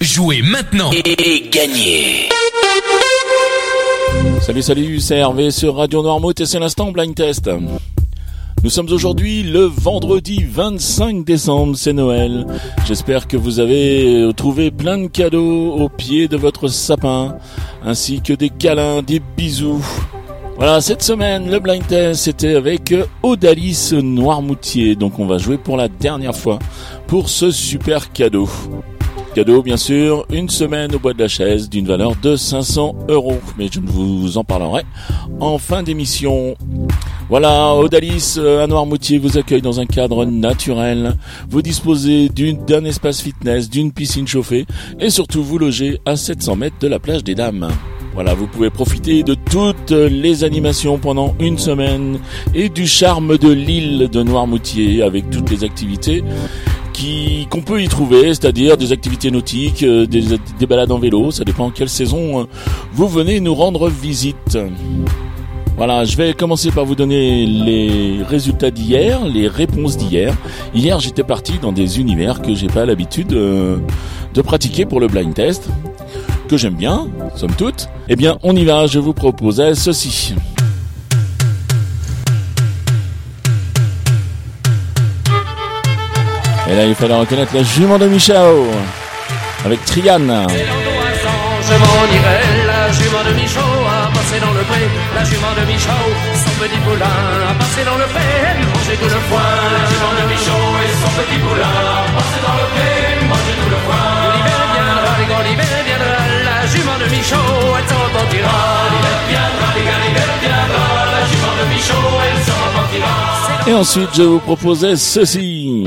Jouez maintenant et gagnez Salut, salut, c'est Hervé sur Radio Noirmouth et c'est l'instant Blind Test. Nous sommes aujourd'hui le vendredi 25 décembre, c'est Noël. J'espère que vous avez trouvé plein de cadeaux au pied de votre sapin, ainsi que des câlins, des bisous. Voilà, cette semaine, le blind test, c'était avec Odalis Noirmoutier. Donc on va jouer pour la dernière fois pour ce super cadeau. Cadeau, bien sûr, une semaine au bois de la chaise d'une valeur de 500 euros. Mais je ne vous en parlerai en fin d'émission. Voilà, Odalis euh, à Noirmoutier vous accueille dans un cadre naturel. Vous disposez d'un espace fitness, d'une piscine chauffée et surtout vous logez à 700 mètres de la plage des Dames. Voilà, vous pouvez profiter de toutes les animations pendant une semaine et du charme de l'île de Noirmoutier avec toutes les activités qu'on peut y trouver, c'est-à-dire des activités nautiques, euh, des, balades en vélo, ça dépend en quelle saison euh, vous venez nous rendre visite. Voilà, je vais commencer par vous donner les résultats d'hier, les réponses d'hier. Hier, j'étais parti dans des univers que j'ai pas l'habitude euh, de pratiquer pour le blind test, que j'aime bien, somme toute. Eh bien, on y va, je vous proposais ceci. Et là, il fallait reconnaître la jument de Michao avec Trian. Je m'en irai, la jument de Michao a passé dans le pré, la jument de Michao, son petit poulain a passé dans le pré, manger tout le foin. La jument de Michao et son petit poulain a passé dans le pré, manger tout le foin. L'hiver viendra, les grands l'hiver viendra, la jument de Michao, elle s'en repentira. L'hiver viendra, les gars, l'hiver viendra, la jument de Michao, elle s'en repentira. Et ensuite, je vous proposais ceci.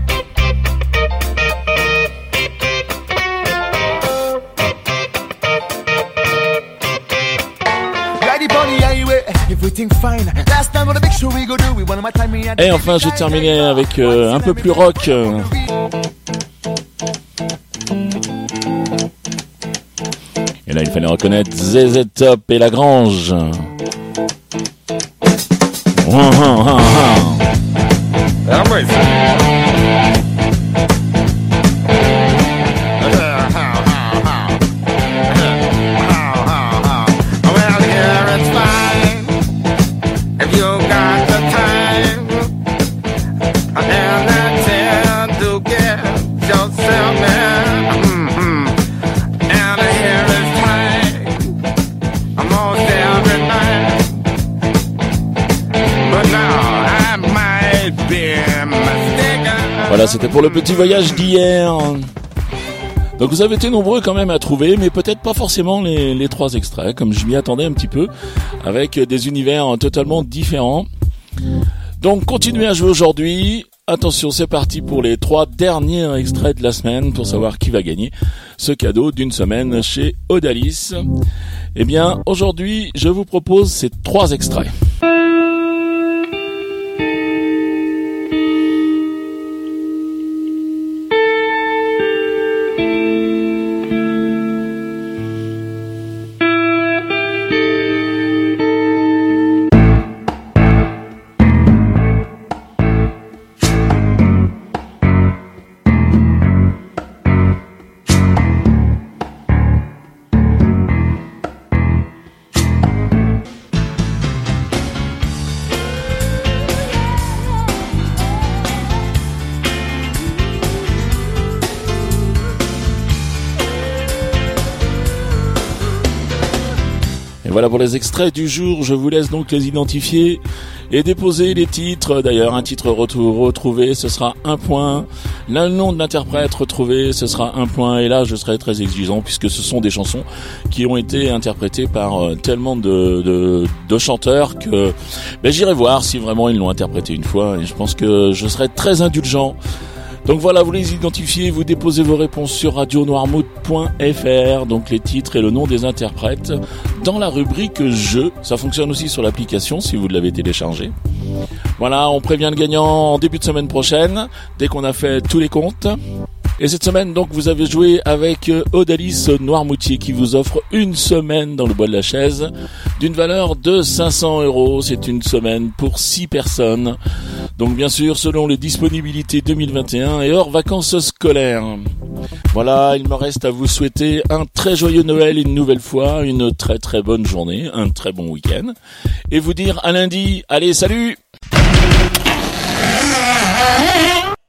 Et enfin, je terminais avec euh, un peu plus rock. Et là, il fallait reconnaître ZZ Top et C'était pour le petit voyage d'hier. Donc vous avez été nombreux quand même à trouver, mais peut-être pas forcément les, trois extraits, comme je m'y attendais un petit peu, avec des univers totalement différents. Donc continuez à jouer aujourd'hui. Attention, c'est parti pour les trois derniers extraits de la semaine pour savoir qui va gagner ce cadeau d'une semaine chez Odalis. Eh bien, aujourd'hui, je vous propose ces trois extraits. Voilà pour les extraits du jour. Je vous laisse donc les identifier et déposer les titres. D'ailleurs, un titre retrouvé, ce sera un point. Le nom de l'interprète retrouvé, ce sera un point. Et là, je serai très exigeant puisque ce sont des chansons qui ont été interprétées par euh, tellement de, de, chanteurs que ben, j'irai voir si vraiment ils l'ont interprété une fois. Et je pense que je serai très indulgent Donc voilà, vous les identifiez, vous déposez vos réponses sur radionoirmouth.fr, donc les titres et le nom des interprètes, dans la rubrique jeu. Ça fonctionne aussi sur l'application si vous l'avez téléchargé. Voilà, on prévient le gagnant en début de semaine prochaine, dès qu'on a fait tous les comptes. Et cette semaine, donc, vous avez joué avec euh, Odalis Noirmoutier qui vous offre une semaine dans le bois de la chaise d'une valeur de 500 euros. C'est une semaine pour 6 personnes. Donc, bien sûr, selon les disponibilités 2021 et hors vacances scolaires. Voilà, il me reste à vous souhaiter un très joyeux Noël une nouvelle fois, une très très bonne journée, un très bon week-end. Et vous dire à lundi. Allez, salut